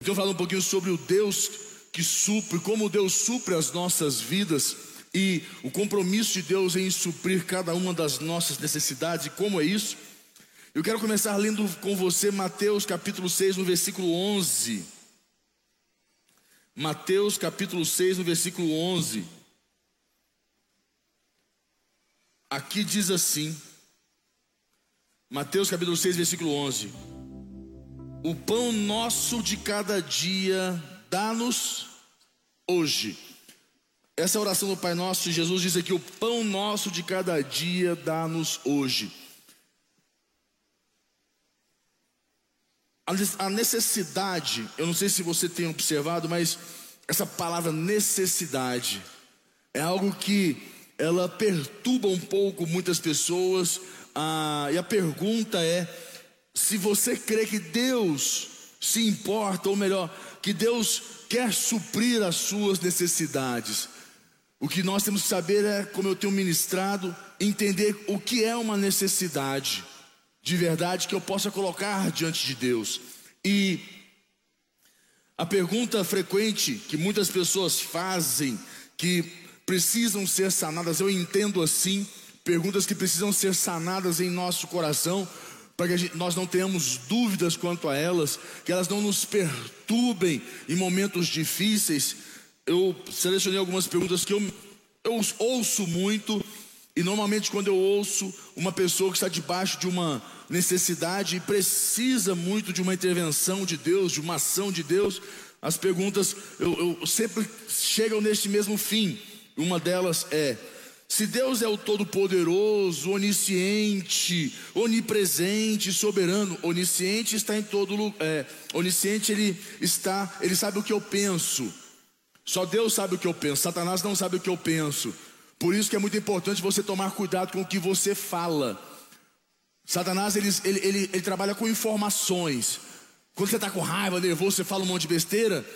Então, falar um pouquinho sobre o Deus que supre, como Deus supre as nossas vidas e o compromisso de Deus em suprir cada uma das nossas necessidades e como é isso. Eu quero começar lendo com você Mateus capítulo 6, no versículo 11. Mateus capítulo 6, no versículo 11. Aqui diz assim, Mateus capítulo 6, versículo 11: O pão nosso de cada dia dá-nos hoje. Essa é oração do Pai Nosso, Jesus diz aqui: O pão nosso de cada dia dá-nos hoje. A necessidade, eu não sei se você tem observado, mas essa palavra necessidade é algo que ela perturba um pouco muitas pessoas. Ah, e a pergunta é: se você crê que Deus se importa, ou melhor, que Deus quer suprir as suas necessidades. O que nós temos que saber é, como eu tenho ministrado, entender o que é uma necessidade de verdade que eu possa colocar diante de Deus. E a pergunta frequente que muitas pessoas fazem, que precisam ser sanadas, eu entendo assim, perguntas que precisam ser sanadas em nosso coração, para que gente, nós não tenhamos dúvidas quanto a elas, que elas não nos perturbem em momentos difíceis. Eu selecionei algumas perguntas que eu, eu ouço muito, e normalmente quando eu ouço uma pessoa que está debaixo de uma necessidade e precisa muito de uma intervenção de Deus, de uma ação de Deus, as perguntas eu, eu sempre chegam neste mesmo fim. Uma delas é: se Deus é o Todo-Poderoso, onisciente, onipresente, soberano, onisciente está em todo lugar, é, onisciente ele está, ele sabe o que eu penso. Só Deus sabe o que eu penso, Satanás não sabe o que eu penso. Por isso que é muito importante você tomar cuidado com o que você fala. Satanás ele, ele, ele, ele trabalha com informações. Quando você está com raiva, nervoso, você fala um monte de besteira.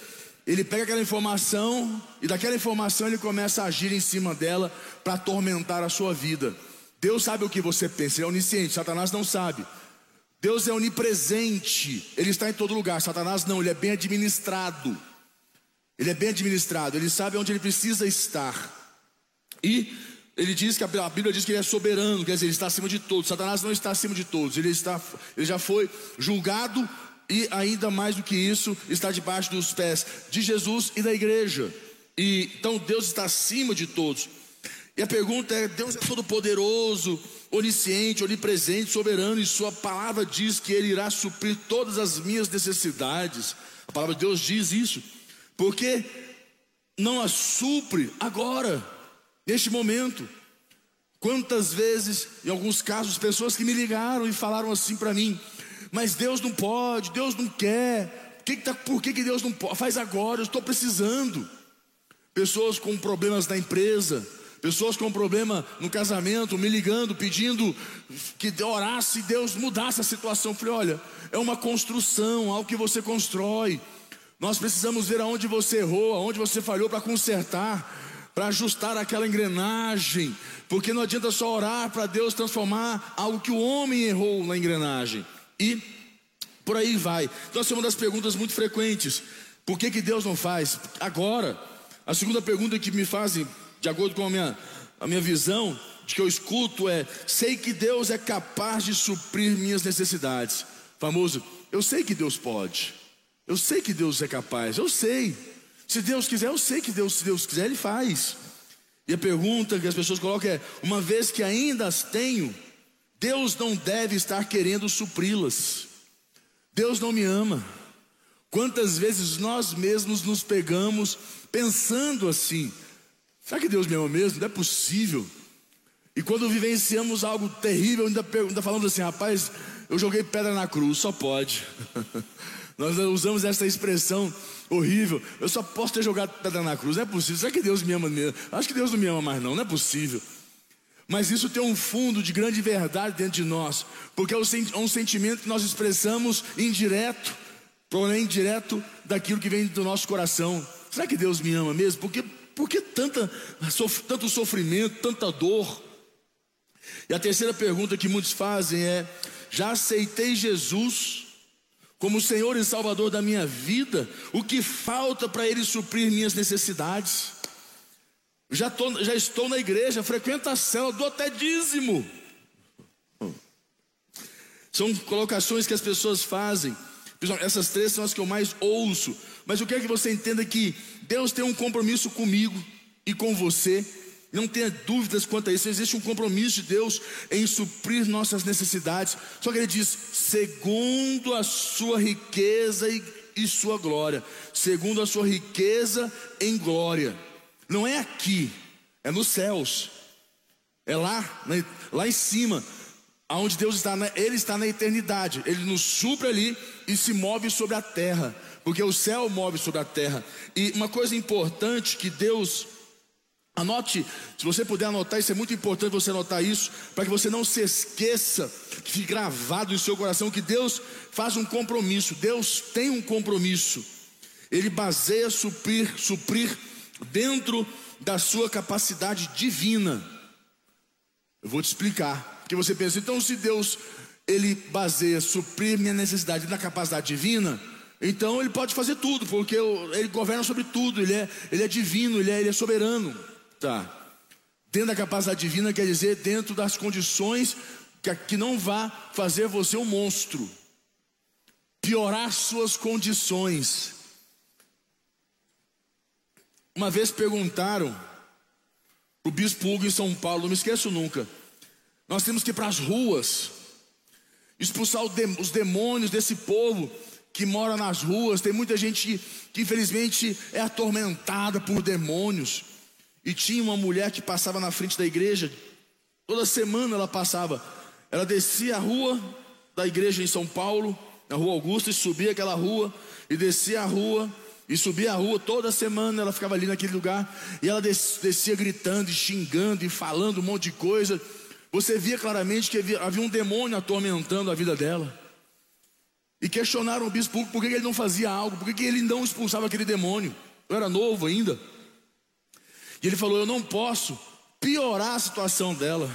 Ele pega aquela informação e daquela informação ele começa a agir em cima dela para atormentar a sua vida. Deus sabe o que você pensa, ele é onisciente, Satanás não sabe. Deus é onipresente, ele está em todo lugar. Satanás não, ele é bem administrado. Ele é bem administrado, ele sabe onde ele precisa estar. E ele diz que a Bíblia diz que ele é soberano, quer dizer, ele está acima de todos. Satanás não está acima de todos, ele, está, ele já foi julgado e ainda mais do que isso, está debaixo dos pés de Jesus e da igreja. E então Deus está acima de todos. E a pergunta é: Deus é todo poderoso, onisciente, onipresente, soberano, e sua palavra diz que ele irá suprir todas as minhas necessidades. A palavra de Deus diz isso. Porque não as supre agora, neste momento. Quantas vezes, em alguns casos, pessoas que me ligaram e falaram assim para mim: mas Deus não pode, Deus não quer. Que que tá, por que, que Deus não pode? Faz agora, eu estou precisando. Pessoas com problemas na empresa, pessoas com problema no casamento, me ligando, pedindo que orasse e Deus mudasse a situação. Eu falei: olha, é uma construção, algo que você constrói. Nós precisamos ver aonde você errou, aonde você falhou para consertar, para ajustar aquela engrenagem, porque não adianta só orar para Deus transformar algo que o homem errou na engrenagem. E por aí vai. Então, essa é uma das perguntas muito frequentes. Por que, que Deus não faz? Agora, a segunda pergunta que me fazem, de acordo com a minha, a minha visão, de que eu escuto é: sei que Deus é capaz de suprir minhas necessidades. Famoso, eu sei que Deus pode. Eu sei que Deus é capaz. Eu sei. Se Deus quiser, eu sei que Deus, se Deus quiser, Ele faz. E a pergunta que as pessoas colocam é: uma vez que ainda as tenho, Deus não deve estar querendo supri-las. Deus não me ama. Quantas vezes nós mesmos nos pegamos pensando assim: será que Deus me ama mesmo? Não é possível. E quando vivenciamos algo terrível, ainda, ainda falamos assim: rapaz, eu joguei pedra na cruz, só pode. nós usamos essa expressão horrível. Eu só posso ter jogado pedra na cruz, não é possível. Será que Deus me ama mesmo? Acho que Deus não me ama mais, não, não é possível. Mas isso tem um fundo de grande verdade dentro de nós, porque é um sentimento que nós expressamos indireto, porém direto daquilo que vem do nosso coração. Será que Deus me ama mesmo? Por que, por que tanta, tanto sofrimento, tanta dor? E a terceira pergunta que muitos fazem é: já aceitei Jesus como Senhor e Salvador da minha vida, o que falta para Ele suprir minhas necessidades? Já, tô, já estou na igreja, célula, dou até dízimo. São colocações que as pessoas fazem. Essas três são as que eu mais ouço. Mas eu quero que você entenda que Deus tem um compromisso comigo e com você. Não tenha dúvidas quanto a isso. Existe um compromisso de Deus em suprir nossas necessidades. Só que Ele diz: segundo a sua riqueza e, e sua glória. Segundo a sua riqueza em glória. Não é aqui, é nos céus. É lá, lá em cima, aonde Deus está, Ele está na eternidade. Ele nos supre ali e se move sobre a terra, porque o céu move sobre a terra. E uma coisa importante que Deus Anote, se você puder anotar, isso é muito importante você anotar isso, para que você não se esqueça, que fique gravado em seu coração que Deus faz um compromisso, Deus tem um compromisso. Ele baseia suprir, suprir dentro da sua capacidade divina. Eu vou te explicar, porque você pensa, então se Deus ele baseia suprir minha necessidade na capacidade divina, então ele pode fazer tudo, porque ele governa sobre tudo, ele é, ele é divino, ele é, ele é soberano. Tá. Dentro da capacidade divina quer dizer dentro das condições que, que não vá fazer você um monstro, piorar suas condições. Uma vez perguntaram o bispo Hugo em São Paulo, não me esqueço nunca. Nós temos que ir para as ruas, expulsar os demônios desse povo que mora nas ruas. Tem muita gente que, infelizmente é atormentada por demônios. E tinha uma mulher que passava na frente da igreja, toda semana ela passava. Ela descia a rua da igreja em São Paulo, na rua Augusta, e subia aquela rua, e descia a rua, e subia a rua toda semana. Ela ficava ali naquele lugar, e ela descia gritando, e xingando, e falando um monte de coisa. Você via claramente que havia um demônio atormentando a vida dela. E questionaram o bispo por que ele não fazia algo, por que ele não expulsava aquele demônio. Eu era novo ainda. E ele falou: Eu não posso piorar a situação dela.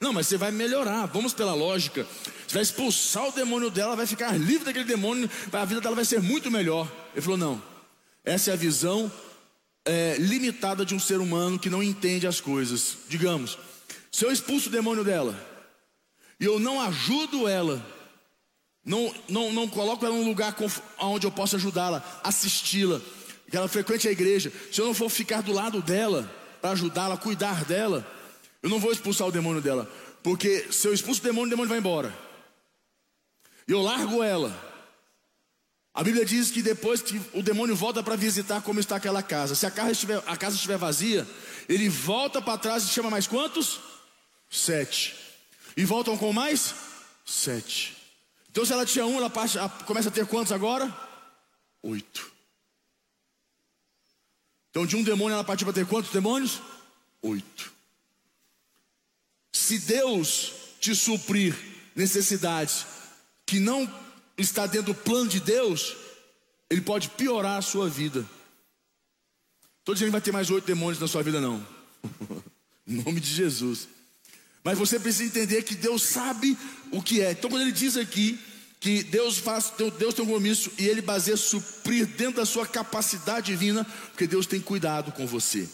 Não, mas você vai melhorar, vamos pela lógica. Você vai expulsar o demônio dela, vai ficar livre daquele demônio, a vida dela vai ser muito melhor. Ele falou: Não, essa é a visão é, limitada de um ser humano que não entende as coisas. Digamos, se eu expulso o demônio dela e eu não ajudo ela, não, não, não coloco ela num lugar onde eu possa ajudá-la, assisti-la, que ela frequente a igreja, se eu não for ficar do lado dela, para ajudá-la, cuidar dela, eu não vou expulsar o demônio dela, porque se eu expulso o demônio, o demônio vai embora. E eu largo ela. A Bíblia diz que depois que o demônio volta para visitar como está aquela casa, se a casa estiver, a casa estiver vazia, ele volta para trás e chama mais quantos? Sete. E voltam com mais? Sete. Então se ela tinha um, ela começa a ter quantos agora? Oito. Então, de um demônio ela partiu para ter quantos demônios? Oito. Se Deus te suprir necessidades que não está dentro do plano de Deus, Ele pode piorar a sua vida. Estou dizendo que vai ter mais oito demônios na sua vida, não. em nome de Jesus. Mas você precisa entender que Deus sabe o que é. Então, quando Ele diz aqui que Deus faz, Deus tem um compromisso e Ele baseia suprir dentro da sua capacidade divina, porque Deus tem cuidado com você.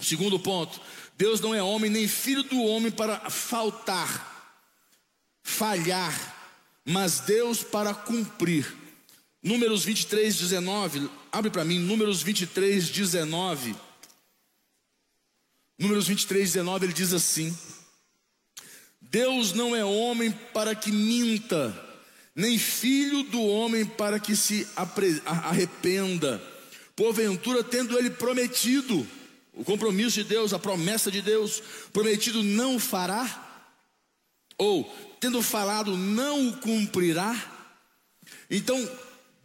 Segundo ponto, Deus não é homem nem filho do homem para faltar, falhar, mas Deus para cumprir. Números 23, 19, abre para mim, Números 23, 19. Números 23, 19, ele diz assim: Deus não é homem para que minta, nem filho do homem para que se arrependa. Porventura, tendo ele prometido, o compromisso de Deus, a promessa de Deus, prometido não fará? Ou, tendo falado, não o cumprirá? Então,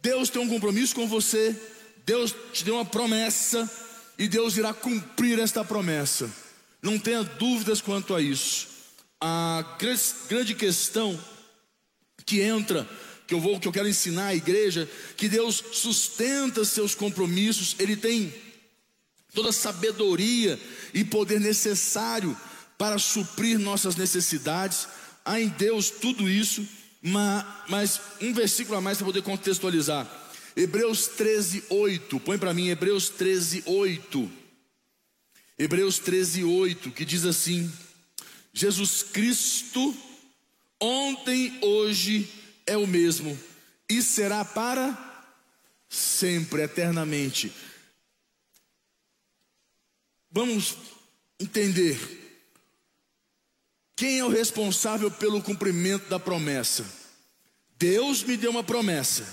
Deus tem um compromisso com você, Deus te deu uma promessa, e Deus irá cumprir esta promessa. Não tenha dúvidas quanto a isso. A grande questão que entra, que eu vou, que eu quero ensinar à igreja, que Deus sustenta seus compromissos, Ele tem toda a sabedoria e poder necessário para suprir nossas necessidades. Há em Deus tudo isso mas um versículo a mais para poder contextualizar. Hebreus 13, 8. Põe para mim Hebreus 13, 8. Hebreus 13, 8, que diz assim: Jesus Cristo, ontem, hoje é o mesmo, e será para sempre, eternamente. Vamos entender. Quem é o responsável pelo cumprimento da promessa? Deus me deu uma promessa.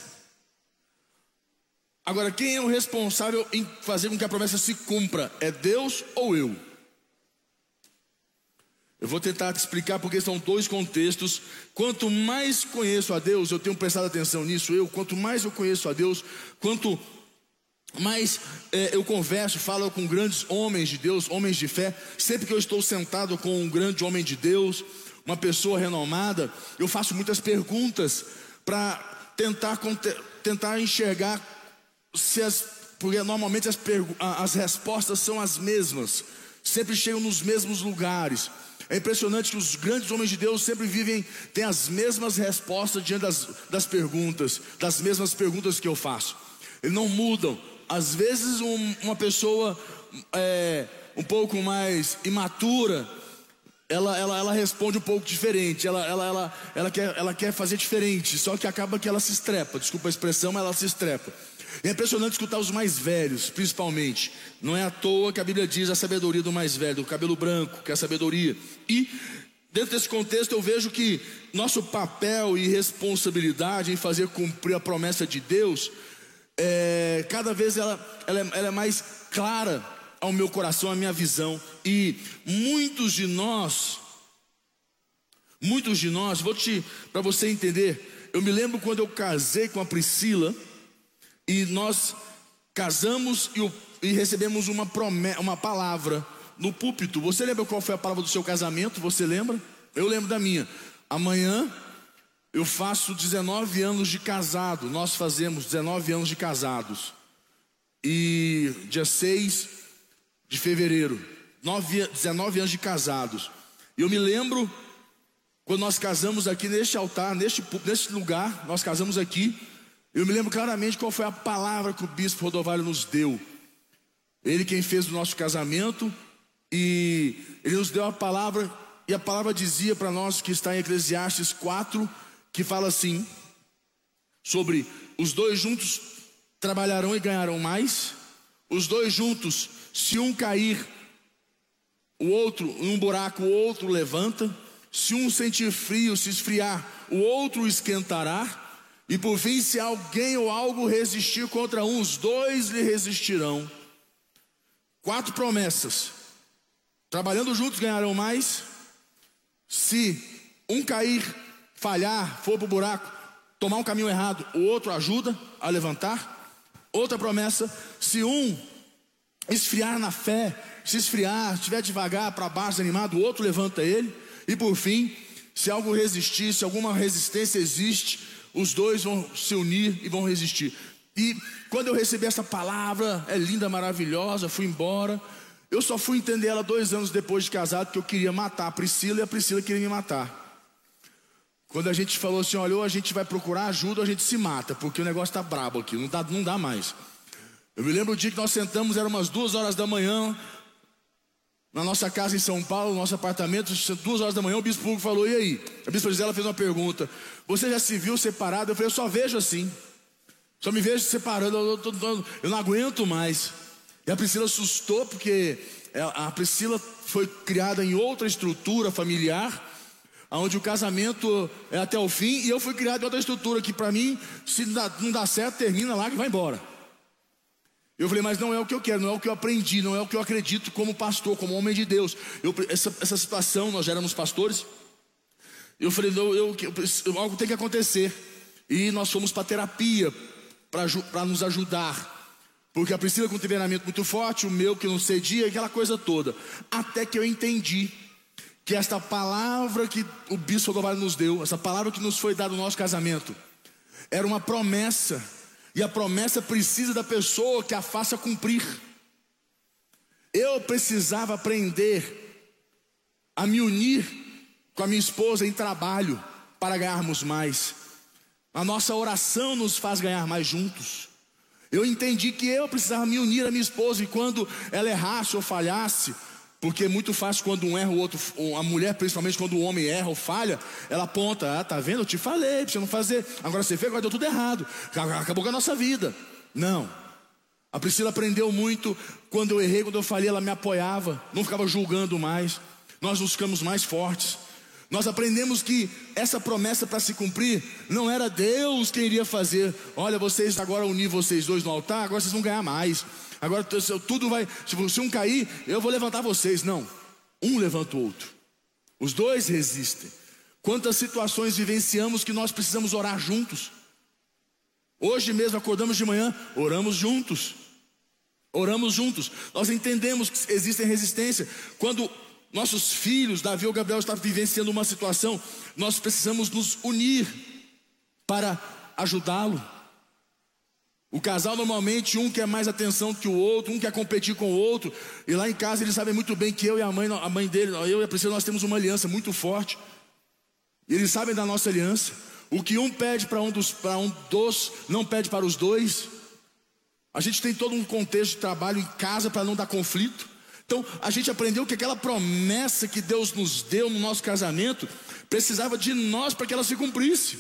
Agora, quem é o responsável em fazer com que a promessa se cumpra? É Deus ou eu? Eu vou tentar te explicar porque são dois contextos. Quanto mais conheço a Deus, eu tenho prestado atenção nisso, eu, quanto mais eu conheço a Deus, quanto mais é, eu converso, falo com grandes homens de Deus, homens de fé. Sempre que eu estou sentado com um grande homem de Deus, uma pessoa renomada, eu faço muitas perguntas para tentar, tentar enxergar se as, porque normalmente as, as respostas são as mesmas, sempre chegam nos mesmos lugares. É impressionante que os grandes homens de Deus sempre vivem, têm as mesmas respostas diante das, das perguntas, das mesmas perguntas que eu faço. Eles não mudam, às vezes um, uma pessoa é, um pouco mais imatura, ela, ela, ela responde um pouco diferente, ela, ela, ela, ela, quer, ela quer fazer diferente, só que acaba que ela se estrepa, desculpa a expressão, mas ela se estrepa. É impressionante escutar os mais velhos, principalmente. Não é à toa que a Bíblia diz a sabedoria do mais velho, do cabelo branco, que é a sabedoria. E dentro desse contexto eu vejo que nosso papel e responsabilidade em fazer cumprir a promessa de Deus é, cada vez ela, ela, é, ela é mais clara ao meu coração, à minha visão. E muitos de nós, muitos de nós, vou te, para você entender, eu me lembro quando eu casei com a Priscila, e nós casamos e, e recebemos uma, promessa, uma palavra no púlpito. Você lembra qual foi a palavra do seu casamento? Você lembra? Eu lembro da minha. Amanhã eu faço 19 anos de casado, nós fazemos 19 anos de casados. E dia 6 de fevereiro, 9, 19 anos de casados. Eu me lembro quando nós casamos aqui neste altar, neste, neste lugar, nós casamos aqui. Eu me lembro claramente qual foi a palavra que o bispo Rodovalho nos deu. Ele quem fez o nosso casamento e ele nos deu a palavra e a palavra dizia para nós que está em Eclesiastes 4, que fala assim sobre os dois juntos trabalharão e ganharão mais. Os dois juntos, se um cair, o outro num buraco, o outro levanta. Se um sentir frio, se esfriar, o outro esquentará. E por fim, se alguém ou algo resistir contra um, os dois lhe resistirão. Quatro promessas. Trabalhando juntos ganharão mais. Se um cair, falhar, for para o buraco, tomar um caminho errado, o outro ajuda a levantar. Outra promessa: se um esfriar na fé, se esfriar, estiver devagar para baixo, animado, o outro levanta ele. E por fim, se algo resistir, se alguma resistência existe, os dois vão se unir e vão resistir. E quando eu recebi essa palavra, é linda, maravilhosa, fui embora. Eu só fui entender ela dois anos depois de casado, que eu queria matar a Priscila e a Priscila queria me matar. Quando a gente falou assim, olha, ou a gente vai procurar ajuda ou a gente se mata, porque o negócio está brabo aqui, não dá, não dá mais. Eu me lembro o dia que nós sentamos, eram umas duas horas da manhã, na nossa casa em São Paulo, no nosso apartamento, duas horas da manhã, o bispo público falou, e aí? A bispo Gisela fez uma pergunta, você já se viu separado? Eu falei, eu só vejo assim, só me vejo separando, eu, eu não aguento mais. E a Priscila assustou, porque a Priscila foi criada em outra estrutura familiar, onde o casamento é até o fim, e eu fui criado em outra estrutura que para mim, se não dá certo, termina lá e vai embora. Eu falei, mas não é o que eu quero, não é o que eu aprendi, não é o que eu acredito como pastor, como homem de Deus. Eu, essa, essa situação, nós já éramos pastores. Eu falei, eu, eu, algo tem que acontecer. E nós fomos para terapia, para nos ajudar. Porque a Priscila com um treinamento muito forte, o meu que não cedia, aquela coisa toda. Até que eu entendi que esta palavra que o bispo Rodovalho nos deu, essa palavra que nos foi dada no nosso casamento, era uma promessa, e a promessa precisa da pessoa que a faça cumprir. Eu precisava aprender a me unir com a minha esposa em trabalho, para ganharmos mais. A nossa oração nos faz ganhar mais juntos. Eu entendi que eu precisava me unir à minha esposa e quando ela errasse ou falhasse, porque é muito fácil quando um erra, o outro, a mulher, principalmente quando o homem erra ou falha, ela aponta, ah, tá vendo? Eu te falei, pra você não fazer. Agora você fez, agora deu tudo errado. Acabou com a nossa vida. Não. A Priscila aprendeu muito quando eu errei, quando eu falei, ela me apoiava, não ficava julgando mais. Nós nos ficamos mais fortes. Nós aprendemos que essa promessa para se cumprir não era Deus quem iria fazer. Olha, vocês agora unir vocês dois no altar, agora vocês vão ganhar mais. Agora tudo vai. Se um cair, eu vou levantar vocês. Não. Um levanta o outro. Os dois resistem. Quantas situações vivenciamos que nós precisamos orar juntos? Hoje mesmo acordamos de manhã, oramos juntos. Oramos juntos. Nós entendemos que existe resistência. Quando nossos filhos, Davi ou Gabriel, estão vivenciando uma situação, nós precisamos nos unir para ajudá-lo. O casal normalmente um quer mais atenção que o outro, um quer competir com o outro, e lá em casa eles sabem muito bem que eu e a mãe, a mãe dele, eu e a Priscila, nós temos uma aliança muito forte. E eles sabem da nossa aliança. O que um pede para um dos, para um dos, não pede para os dois. A gente tem todo um contexto de trabalho em casa para não dar conflito. Então, a gente aprendeu que aquela promessa que Deus nos deu no nosso casamento precisava de nós para que ela se cumprisse.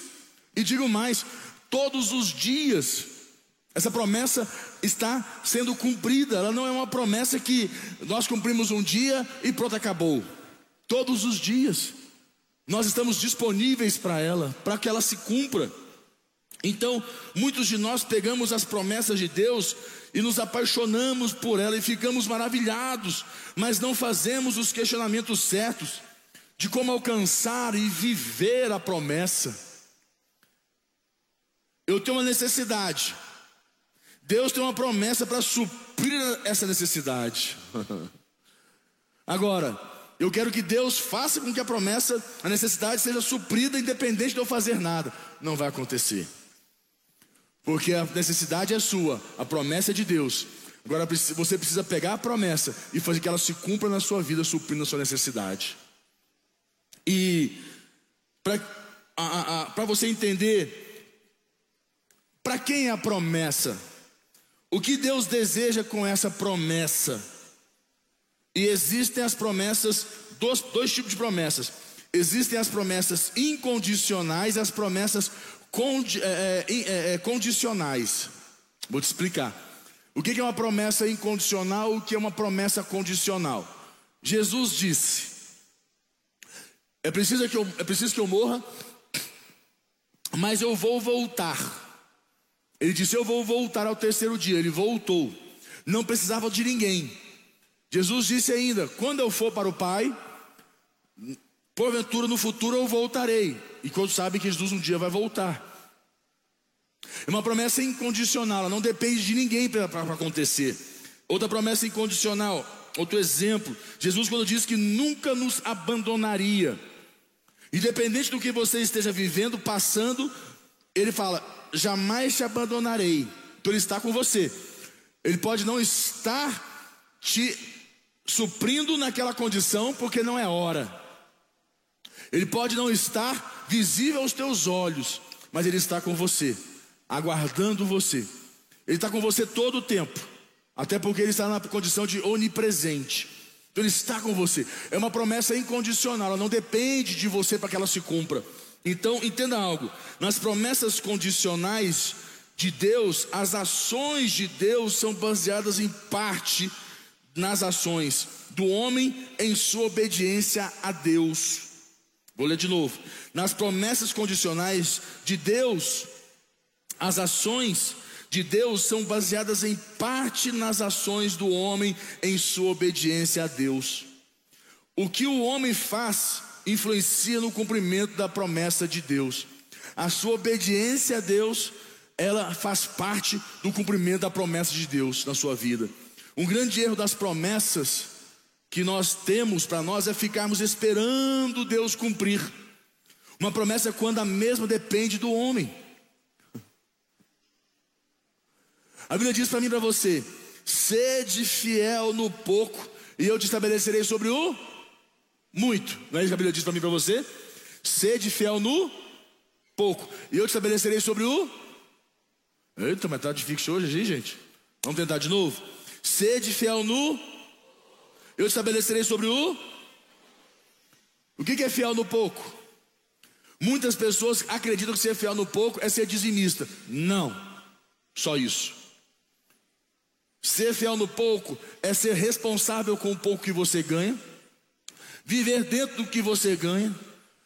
E digo mais, todos os dias essa promessa está sendo cumprida. Ela não é uma promessa que nós cumprimos um dia e pronto, acabou. Todos os dias nós estamos disponíveis para ela, para que ela se cumpra. Então, muitos de nós pegamos as promessas de Deus e nos apaixonamos por ela e ficamos maravilhados, mas não fazemos os questionamentos certos de como alcançar e viver a promessa. Eu tenho uma necessidade, Deus tem uma promessa para suprir essa necessidade. Agora, eu quero que Deus faça com que a promessa, a necessidade seja suprida independente de eu fazer nada. Não vai acontecer. Porque a necessidade é sua, a promessa é de Deus. Agora você precisa pegar a promessa e fazer que ela se cumpra na sua vida, suprindo a sua necessidade. E para você entender, para quem é a promessa? O que Deus deseja com essa promessa? E existem as promessas, dois, dois tipos de promessas. Existem as promessas incondicionais e as promessas condi, é, é, é, é, condicionais. Vou te explicar. O que é uma promessa incondicional o que é uma promessa condicional? Jesus disse: é preciso que eu, é preciso que eu morra, mas eu vou voltar. Ele disse: Eu vou voltar ao terceiro dia. Ele voltou. Não precisava de ninguém. Jesus disse ainda: Quando eu for para o Pai, porventura no futuro eu voltarei. E quando sabe que Jesus um dia vai voltar. É uma promessa incondicional, ela não depende de ninguém para acontecer. Outra promessa incondicional, outro exemplo, Jesus quando diz que nunca nos abandonaria. Independente do que você esteja vivendo, passando, ele fala: jamais te abandonarei. Então ele está com você. Ele pode não estar te suprindo naquela condição porque não é hora. Ele pode não estar visível aos teus olhos, mas Ele está com você, aguardando você. Ele está com você todo o tempo, até porque Ele está na condição de onipresente. Então Ele está com você. É uma promessa incondicional, ela não depende de você para que ela se cumpra. Então, entenda algo: nas promessas condicionais de Deus, as ações de Deus são baseadas em parte nas ações do homem em sua obediência a Deus. Vou ler de novo. Nas promessas condicionais de Deus, as ações de Deus são baseadas em parte nas ações do homem em sua obediência a Deus. O que o homem faz influencia no cumprimento da promessa de Deus. A sua obediência a Deus, ela faz parte do cumprimento da promessa de Deus na sua vida. Um grande erro das promessas que nós temos para nós é ficarmos esperando Deus cumprir. Uma promessa é quando a mesma depende do homem. A Bíblia diz para mim e para você: sede fiel no pouco, e eu te estabelecerei sobre o muito. Não é isso que a Bíblia diz para mim para você? Sede fiel no pouco. E eu te estabelecerei sobre o. Eita, mas tá difícil hoje, gente. Vamos tentar de novo. Sede fiel no. Eu te estabelecerei sobre o. O que é fiel no pouco? Muitas pessoas acreditam que ser fiel no pouco é ser dizimista. Não, só isso. Ser fiel no pouco é ser responsável com o pouco que você ganha, viver dentro do que você ganha,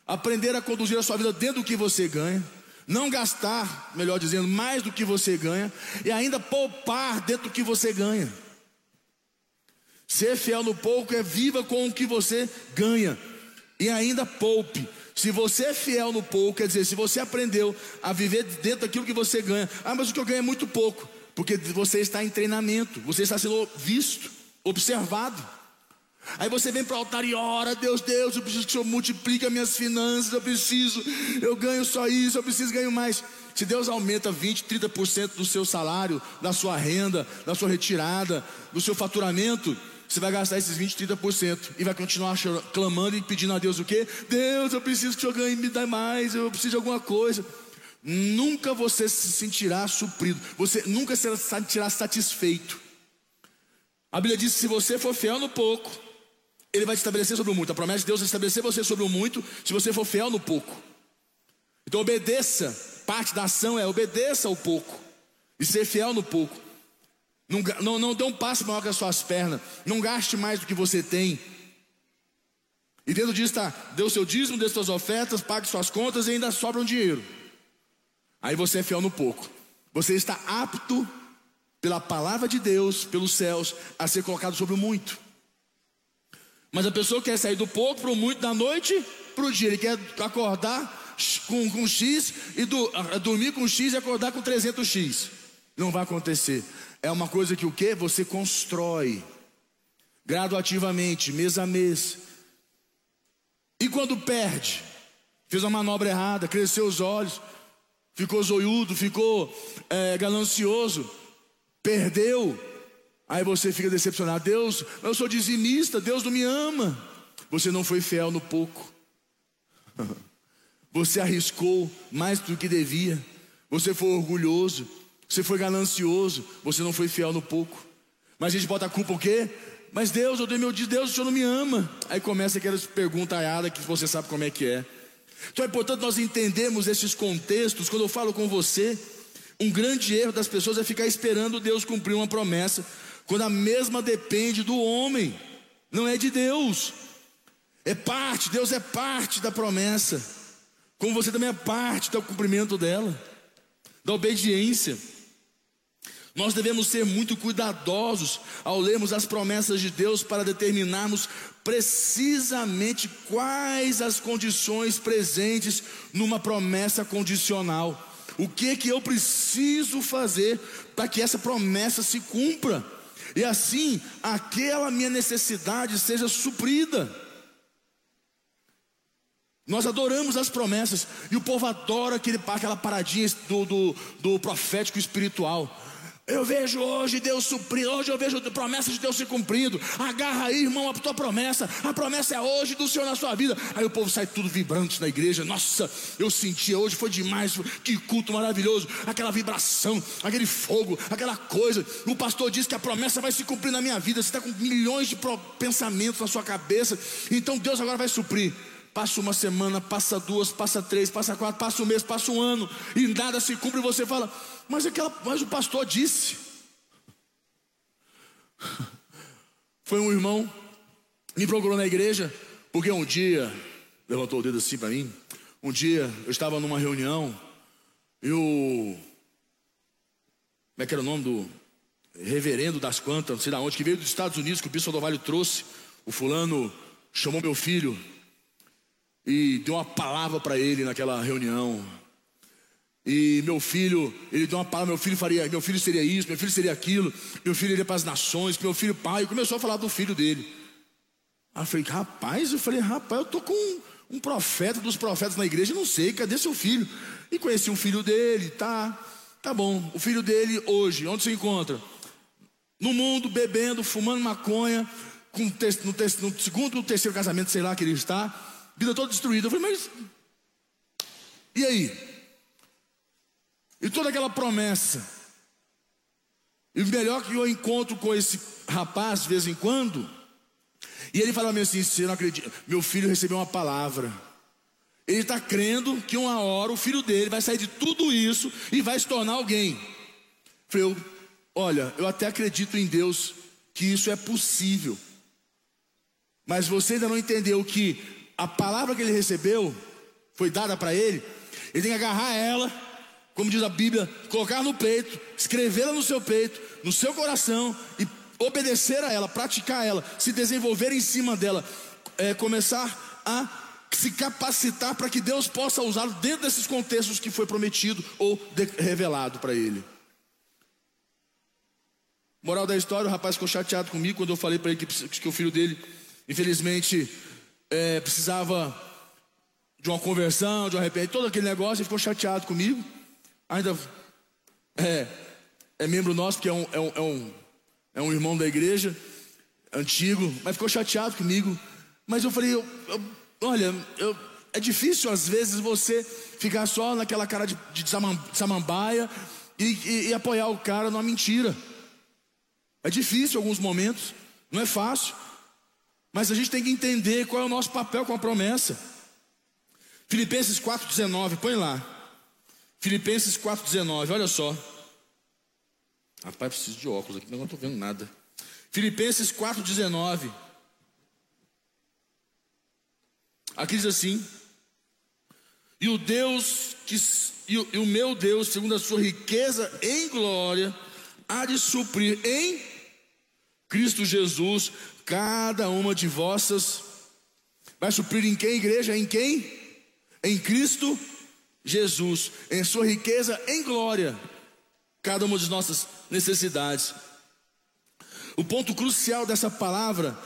aprender a conduzir a sua vida dentro do que você ganha, não gastar, melhor dizendo, mais do que você ganha e ainda poupar dentro do que você ganha. Ser fiel no pouco é viva com o que você ganha e ainda poupe. Se você é fiel no pouco, quer dizer, se você aprendeu a viver dentro daquilo que você ganha, ah, mas o que eu ganho é muito pouco, porque você está em treinamento, você está sendo visto, observado. Aí você vem para o altar e ora, Deus, Deus, eu preciso que o Senhor multiplique as minhas finanças, eu preciso, eu ganho só isso, eu preciso ganhar mais. Se Deus aumenta 20, 30% do seu salário, da sua renda, da sua retirada, do seu faturamento, você vai gastar esses 20, 30% e vai continuar clamando e pedindo a Deus o quê? Deus, eu preciso que o Senhor ganhe, me dê mais, eu preciso de alguma coisa. Nunca você se sentirá suprido, você nunca se sentirá satisfeito. A Bíblia diz se você for fiel no pouco, Ele vai te estabelecer sobre o muito. A promessa de Deus é estabelecer você sobre o muito, se você for fiel no pouco. Então obedeça, parte da ação é obedeça ao pouco e ser fiel no pouco. Não, não, não dê um passo maior que as suas pernas. Não gaste mais do que você tem. E dentro disso está, dê o seu dízimo, dê suas ofertas, pague suas contas e ainda sobra um dinheiro. Aí você é fiel no pouco. Você está apto, pela palavra de Deus, pelos céus, a ser colocado sobre o muito. Mas a pessoa quer sair do pouco para o muito da noite para o dia. Ele quer acordar com, com X e do, dormir com X e acordar com 300X. Não vai acontecer. É uma coisa que o que? Você constrói graduativamente, mês a mês. E quando perde, fez uma manobra errada, cresceu os olhos, ficou zoiudo, ficou é, ganancioso, perdeu, aí você fica decepcionado. Deus, eu sou dizimista, Deus não me ama. Você não foi fiel no pouco. Você arriscou mais do que devia. Você foi orgulhoso. Você foi ganancioso, você não foi fiel no pouco. Mas a gente bota a culpa o quê? Mas Deus, eu dei meu dia, Deus, o Senhor não me ama. Aí começa aquelas perguntas aiadas que você sabe como é que é. Então é importante nós entendermos esses contextos. Quando eu falo com você, um grande erro das pessoas é ficar esperando Deus cumprir uma promessa, quando a mesma depende do homem, não é de Deus. É parte, Deus é parte da promessa, como você também é parte do cumprimento dela, da obediência. Nós devemos ser muito cuidadosos ao lermos as promessas de Deus para determinarmos precisamente quais as condições presentes numa promessa condicional. O que que eu preciso fazer para que essa promessa se cumpra? E assim, aquela minha necessidade seja suprida. Nós adoramos as promessas, e o povo adora aquele, aquela paradinha do, do, do profético espiritual. Eu vejo hoje Deus suprir, hoje eu vejo a promessa de Deus se cumprindo. Agarra aí, irmão, a tua promessa. A promessa é hoje do Senhor na sua vida. Aí o povo sai tudo vibrante na igreja. Nossa, eu senti hoje, foi demais. Que culto maravilhoso. Aquela vibração, aquele fogo, aquela coisa. O pastor diz que a promessa vai se cumprir na minha vida. Você está com milhões de pensamentos na sua cabeça. Então Deus agora vai suprir. Passa uma semana, passa duas, passa três, passa quatro, passa um mês, passa um ano, e nada se cumpre, e você fala, mas, aquela, mas o pastor disse. Foi um irmão, me procurou na igreja, porque um dia, levantou o dedo assim para mim, um dia eu estava numa reunião, e o. Como é que era o nome do reverendo das quantas, não sei de onde, que veio dos Estados Unidos, que o bispo do Vale trouxe. O fulano chamou meu filho e deu uma palavra para ele naquela reunião. E meu filho, ele deu uma palavra, meu filho faria, meu filho seria isso, meu filho seria aquilo, meu filho iria para as nações, meu filho pai, começou a falar do filho dele. Aí eu falei, rapaz, eu falei, rapaz, eu tô com um, profeta dos profetas na igreja, não sei, cadê seu filho? E conheci um filho dele, tá, tá bom. O filho dele hoje, onde se encontra? No mundo, bebendo, fumando maconha, com, no, no segundo ou terceiro casamento, sei lá que ele está, vida toda destruída. Eu falei, mas e aí? E toda aquela promessa. E o melhor que eu encontro com esse rapaz de vez em quando, e ele fala assim: você não acredita, meu filho recebeu uma palavra. Ele está crendo que uma hora o filho dele vai sair de tudo isso e vai se tornar alguém. Eu falei, olha, eu até acredito em Deus que isso é possível. Mas você ainda não entendeu que a palavra que ele recebeu foi dada para ele. Ele tem que agarrar ela, como diz a Bíblia, colocar no peito, escrevê-la no seu peito, no seu coração e obedecer a ela, praticar ela, se desenvolver em cima dela, é, começar a se capacitar para que Deus possa usá-lo dentro desses contextos que foi prometido ou revelado para ele. Moral da história: o rapaz ficou chateado comigo quando eu falei para ele que, que, o filho dele, infelizmente, é, precisava de uma conversão, de um arrependimento, todo aquele negócio. Ele ficou chateado comigo. Ainda é, é membro nosso, porque é um, é um, é um é um irmão da igreja, antigo, mas ficou chateado comigo. Mas eu falei, eu, eu, olha, eu, é difícil às vezes você ficar só naquela cara de, de samambaia e, e, e apoiar o cara numa mentira. É difícil em alguns momentos, não é fácil. Mas a gente tem que entender qual é o nosso papel com a promessa. Filipenses 4,19, põe lá. Filipenses 4,19, olha só. Rapaz, preciso de óculos aqui, não estou vendo nada. Filipenses 4,19. Aqui diz assim: E o Deus que e o, e o meu Deus, segundo a sua riqueza em glória, há de suprir em Cristo Jesus cada uma de vossas. Vai suprir em quem, igreja? Em quem? Em Cristo Jesus, em sua riqueza em glória cada uma de nossas necessidades. O ponto crucial dessa palavra